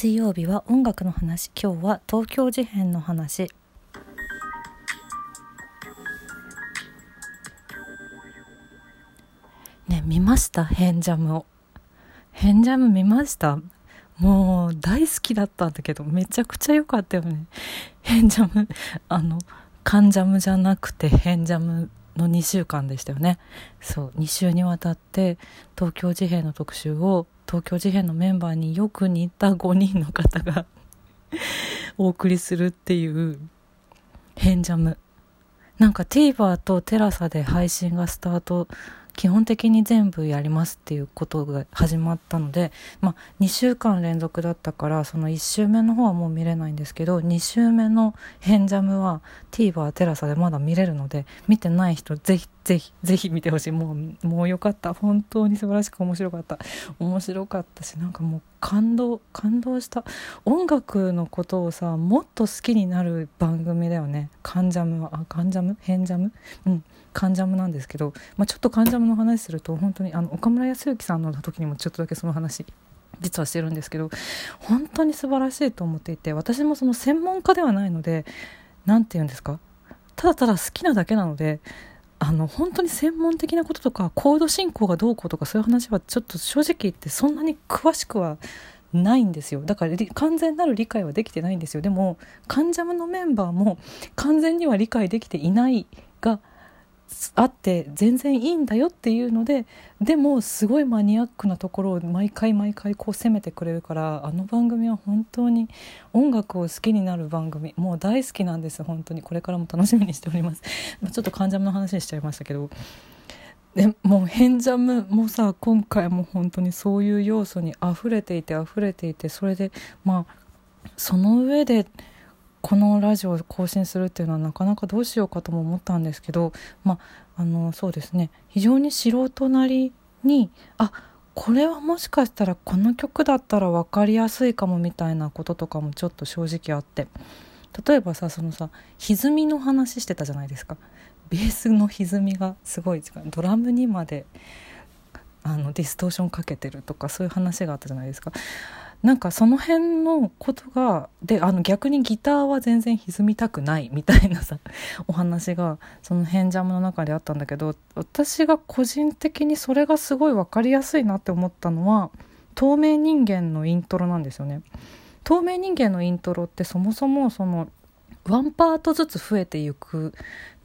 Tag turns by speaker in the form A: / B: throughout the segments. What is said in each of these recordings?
A: 水曜日は音楽の話。今日は東京事変の話。ね見ました？ヘンジャムを。ヘンジャム見ました？もう大好きだったんだけどめちゃくちゃ良かったよね。ヘンジャムあのカンジャムじゃなくてヘンジャムの2週間でしたよね。そう2週にわたって東京事変の特集を東京事変のメンバーによく似た5人の方が お送りするっていう変ジャム。なんか TVer と TELASA で配信がスタート基本的に全部やりますっていうことが始まったので、まあ、2週間連続だったからその1週目の方はもう見れないんですけど2週目の「変ジャム」は TVer テラサでまだ見れるので見てない人ぜひぜひぜひ見てほしい。もうもうよかった。本当に素晴らしく面白かった。面白かったしなんかもう感動感動した。音楽のことをさもっと好きになる番組だよね「カンジャムは」「カンジャム」「変ジャム」うん関ジャムなんですけど、まあ、ちょっと関ジャムの話すると本当にあの岡村康之さんの時にもちょっとだけその話実はしてるんですけど本当に素晴らしいと思っていて私もその専門家ではないので何て言うんですか？ただただ好きなだけなのであの本当に専門的なこととかコード進行がどうこうとかそういう話はちょっと正直言ってそんなに詳しくはないんですよ。だから完全なる理解はできてないんですよ。でも関ジャムのメンバーも完全には理解できていないがあって全然いいんだよっていうのででもすごいマニアックなところを毎回毎回こう攻めてくれるからあの番組は本当に音楽を好きになる番組もう大好きなんです本当に。これからも楽しみにしております。ちょっと関ジャムの話しちゃいましたけど。でもう変ジャムもさ今回も本当にそういう要素に溢れていて溢れていてそれでまあその上でこのラジオを更新するっていうのはなかなかどうしようかとも思ったんですけどまああのそうですね。非常に素人なりにあこれはもしかしたらこの曲だったら分かりやすいかもみたいなこととかもちょっと正直あって。例えばさそのさ歪みの話してたじゃないですか。ベースの歪みがすごいドラムにまであのディストーションかけてるとかそういう話があったじゃないですか。なんかその辺のことがであの逆にギターは全然歪みたくないみたいなさ お話がその変ジャムの中であったんだけど私が個人的にそれがすごい分かりやすいなって思ったのは透明人間のイントロなんですよね。透明人間のイントロってそもそもそのワンパートずつ増えていく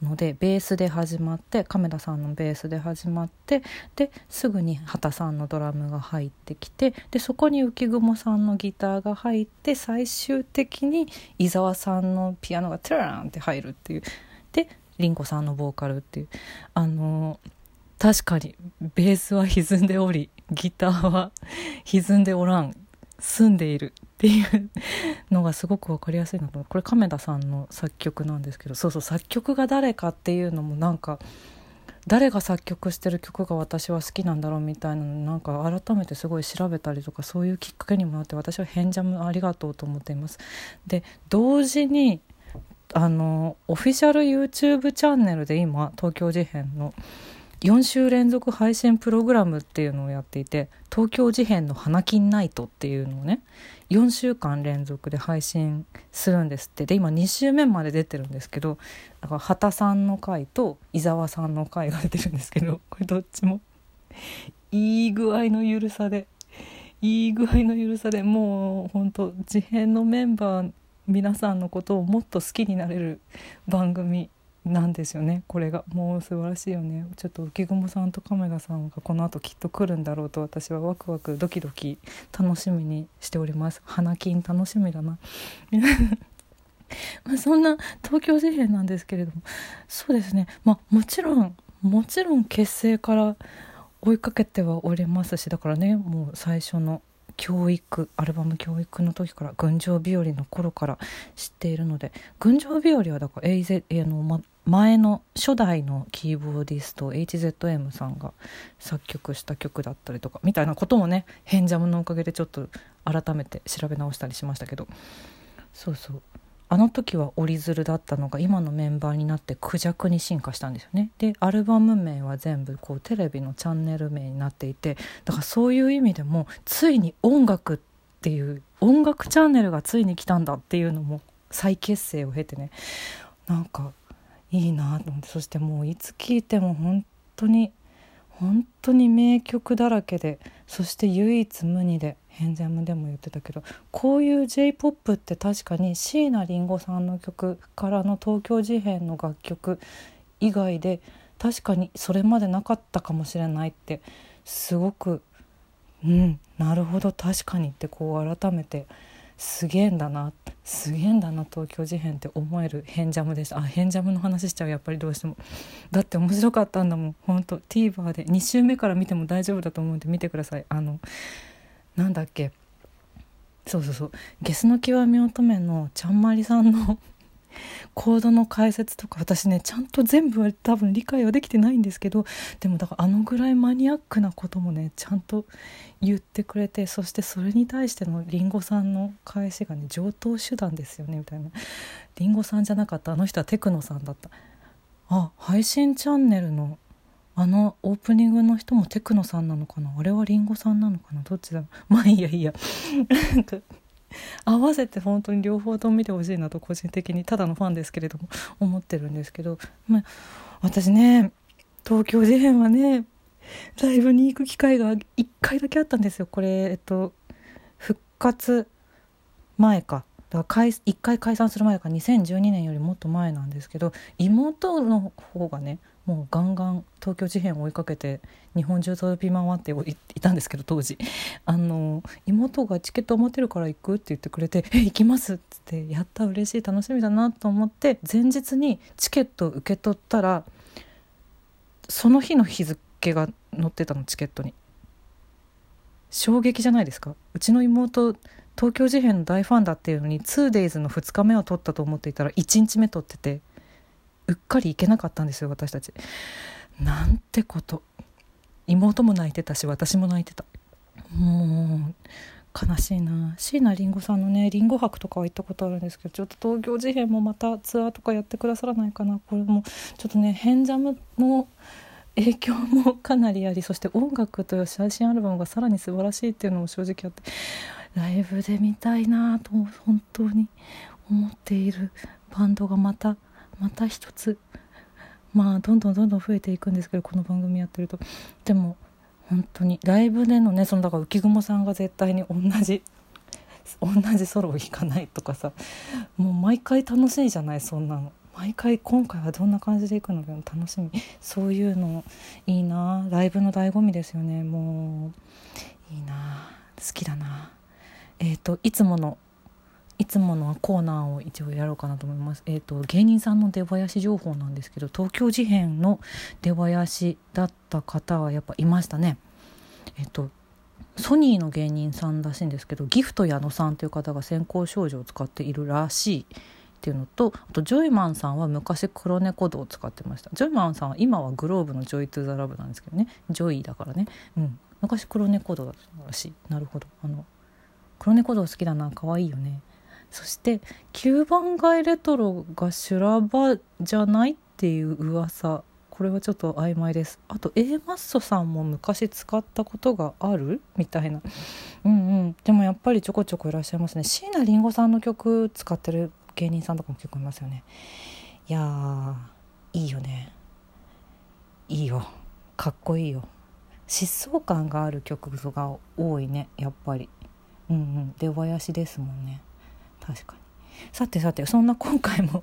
A: のでベースで始まって亀田さんのベースで始まってですぐに畑さんのドラムが入ってきてでそこに浮雲さんのギターが入って最終的に伊沢さんのピアノがトゥラーンって入るっていうで凛子さんのボーカルっていう。あの確かにベースは歪んでおりギターは歪んでおらん住んでいる。っていうのがすごく分かりやすいなとこれ亀田さんの作曲なんですけどそうそう作曲が誰かっていうのもなんか誰が作曲してる曲が私は好きなんだろうみたいなのなんか改めてすごい調べたりとかそういうきっかけにもなって私は「変ジャムありがとう」と思っています。で同時にあのオフィシャル YouTube チャンネルで今東京事変の4週連続配信プログラムっていうのをやっていて東京事変の花金ナイトっていうのをね4週間連続で配信するんですって。で今2週目まで出てるんですけどだから畑さんの回と伊沢さんの回が出てるんですけどこれどっちもいい具合の緩さでいい具合の緩さでもうほんと事変のメンバー皆さんのことをもっと好きになれる番組なんですよね。これが。もう素晴らしいよね。ちょっと浮雲さんと亀田さんがこの後きっと来るんだろうと私はワクワクドキドキ楽しみにしております。花金楽しみだな。まあそんな東京事変なんですけれども。そうですね。まあもちろんもちろん結成から追いかけてはおりますしだからねもう最初の教育アルバム教育の時から「群青日和」の頃から知っているので「群青日和」はだから AZ あの、ま、前の初代のキーボーディスト HZM さんが作曲した曲だったりとかみたいなこともね「変ジャム」のおかげでちょっと改めて調べ直したりしましたけど。そうそう。あの時は折り鶴だったのが今のメンバーになってクジャクに進化したんですよね。でアルバム名は全部こうテレビのチャンネル名になっていてだからそういう意味でもついに音楽っていう音楽チャンネルがついに来たんだっていうのも再結成を経てね。なんかいいなと思ってそしてもういつ聴いても本当に本当に名曲だらけでそして唯一無二でヘンジャムでも言ってたけどこういう j p o p って確かに椎名林檎さんの曲からの東京事変の楽曲以外で確かにそれまでなかったかもしれないってすごくうんなるほど確かにってこう改めてすげえんだなってすげえんだな東京事変って思える変ジャムでした。あ変ジャムの話しちゃうやっぱりどうしても。だって面白かったんだもん。ほんと TVer で。2週目から見ても大丈夫だと思うんで見てください。あのなんだっけ。そうそうそう。ゲスの極み乙女のちゃんまりさんのコードの解説とか私ねちゃんと全部は多分理解はできてないんですけどでもだからあのぐらいマニアックなこともねちゃんと言ってくれてそしてそれに対してのりんごさんの返しがね上等手段ですよねみたいな。りんごさんじゃなかった。あの人はテクノさんだった。あ配信チャンネルのあのオープニングの人もテクノさんなのかな？あれはりんごさんなのかな？どっちだ？ろうまあいいやいいや。合わせて本当に両方とも見てほしいなと個人的にただのファンですけれども思ってるんですけど、まあ、私ね東京事変はねライブに行く機会が1回だけあったんですよ。これえっと復活前か。だから1回解散する前か。2012年よりもっと前なんですけど妹の方がねもうガンガン東京事変を追いかけて日本中飛び回っていたんですけど当時。あの妹がチケット持ってるから行くって言ってくれて「え行きます」っつって「やった嬉しい楽しみだな」と思って前日にチケットを受け取ったらその日の日付が載ってたのチケットに。衝撃じゃないですか。うちの妹東京事変の大ファンだっていうのに 2days の2日目を取ったと思っていたら1日目取っててうっかり行けなかったんですよ私たち。なんてこと。妹も泣いてたし私も泣いてた。もう悲しいな。椎名林檎さんのねりんご博とかは行ったことあるんですけどちょっと東京事変もまたツアーとかやってくださらないかな。これもちょっとね変ジャムの影響もかなりありそして音楽という最新アルバムがさらに素晴らしいっていうのも正直あってライブで見たいなと本当に思っているバンドがまたまた一つ。まあどんどんどんどん増えていくんですけどこの番組やってると。でも本当にライブでのねそのだから浮雲さんが絶対に同じ同じソロを弾かないとかさもう毎回楽しいじゃないそんなの。毎回今回はどんな感じでいくのか楽しみ。そういうのいいな。ライブの醍醐味ですよね。もういいな。好きだな。えっ、ー、といつものいつものコーナーを一応やろうかなと思います。えっ、ー、と芸人さんの出囃子情報なんですけど東京事変の出囃子だった方はやっぱいましたね。えっ、ー、とソニーの芸人さんらしいんですけどギフト矢野さんという方が先行少女を使っているらしいっていうのとあとジョイマンさんは昔黒猫道を使ってました。ジョイマンさんは今は globe の Joy to the love なんですけどね。ジョイだからね、うん、昔黒猫道だったらしい。なるほど。あの黒猫道好きだな。可愛いよね。そして9番街レトロが修羅場じゃないっていう噂。これはちょっと曖昧です。あと A マッソさんも昔使ったことがある？みたいな。うんうん。でもやっぱりちょこちょこいらっしゃいますね。椎名林檎さんの曲使ってる芸人さんとかも結構いますよね。いやいいよね。いいよ。かっこいいよ。疾走感がある曲が多いねやっぱり。うんうん。出囃子ですもんね。確かに。さてさてそんな今回も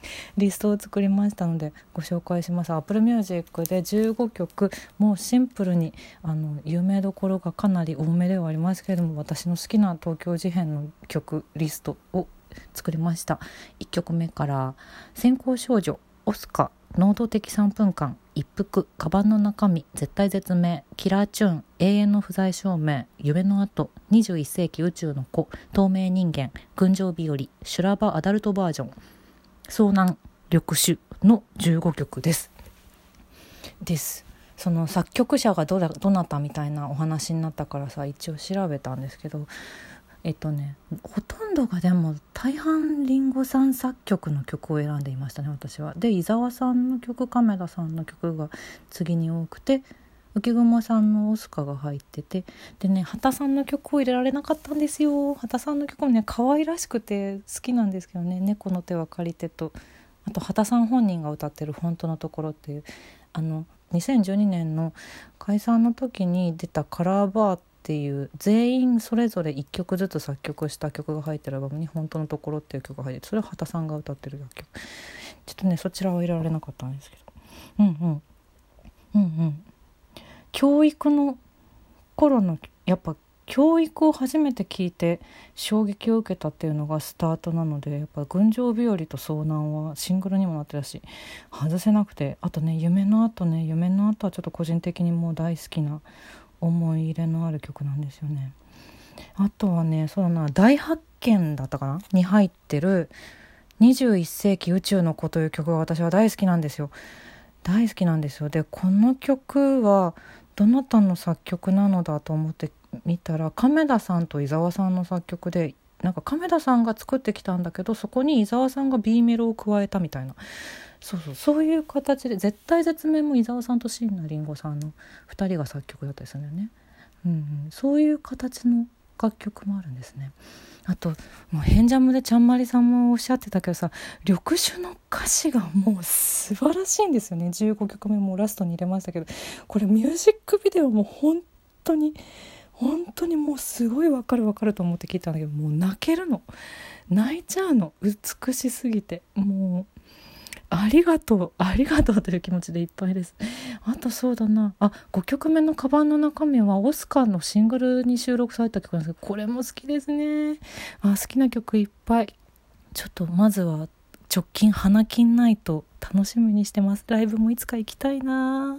A: リストを作りましたのでご紹介します。Apple Music で15曲もうシンプルにあの有名どころがかなり多めではありますけれども私の好きな東京事変の曲リストを作りました。1曲目から「先行少女オスカ能動的3分間。一服カバンの中身絶対絶命キラーチューン永遠の不在証明夢の後21世紀宇宙の子透明人間群青日和修羅場アダルトバージョン遭難緑種の15曲です。です。その作曲者がどどなたみたいなお話になったからさ一応調べたんですけどえっとねほとんどがでも大半りんごさん作曲の曲を選んでいましたね私は。で伊沢さんの曲亀田さんの曲が次に多くて浮雲さんのオスカが入っててでね畑さんの曲を入れられなかったんですよ畑さんの曲もね可愛らしくて好きなんですけどね「猫の手は借りてと」あと畑さん本人が歌ってる「本当のところ」っていうあの2012年の解散の時に出た「カラーバー」っていう全員それぞれ1曲ずつ作曲した曲が入ってるアルバムに「本当のところ」っていう曲が入ってそれは畑さんが歌ってる楽曲ちょっとねそちらは入れられなかったんですけどうんうんうんうん教育の頃のやっぱ教育を初めて聞いて衝撃を受けたっていうのがスタートなのでやっぱ「群青日和」と「遭難」はシングルにもなってたし外せなくてあとね「夢の後ね「夢の後はちょっと個人的にもう大好きな思い入れのある曲なんですよね。あとはねそうだな「大発見」だったかな？に入ってる「21世紀宇宙の子」という曲が私は大好きなんですよ。大好きなんですよでこの曲はどなたの作曲なのだと思って見たら亀田さんと伊沢さんの作曲でなんか亀田さんが作ってきたんだけどそこに伊沢さんが B メロを加えたみたいなそうそう。そういう形で絶対絶命も伊沢さんと椎名林檎さんの2人が作曲だったりするんだよね、うんうん、そういう形の楽曲もあるんですね。あともう変ジャムでちゃんまりさんもおっしゃってたけどさ緑種の歌詞がもう素晴らしいんですよね。15曲目もラストに入れましたけど。これミュージックビデオも本当に本当にもうすごいわかるわかると思って聞いたんだけどもう泣けるの。泣いちゃうの。美しすぎて。もうありがとうありがとうという気持ちでいっぱいです。あとそうだな。あ5曲目のカバンの中身はオスカーのシングルに収録された曲なんですけどこれも好きですね。あ好きな曲いっぱい。ちょっとまずは直近花金ナイト楽しみにしてます。ライブもいつか行きたいな。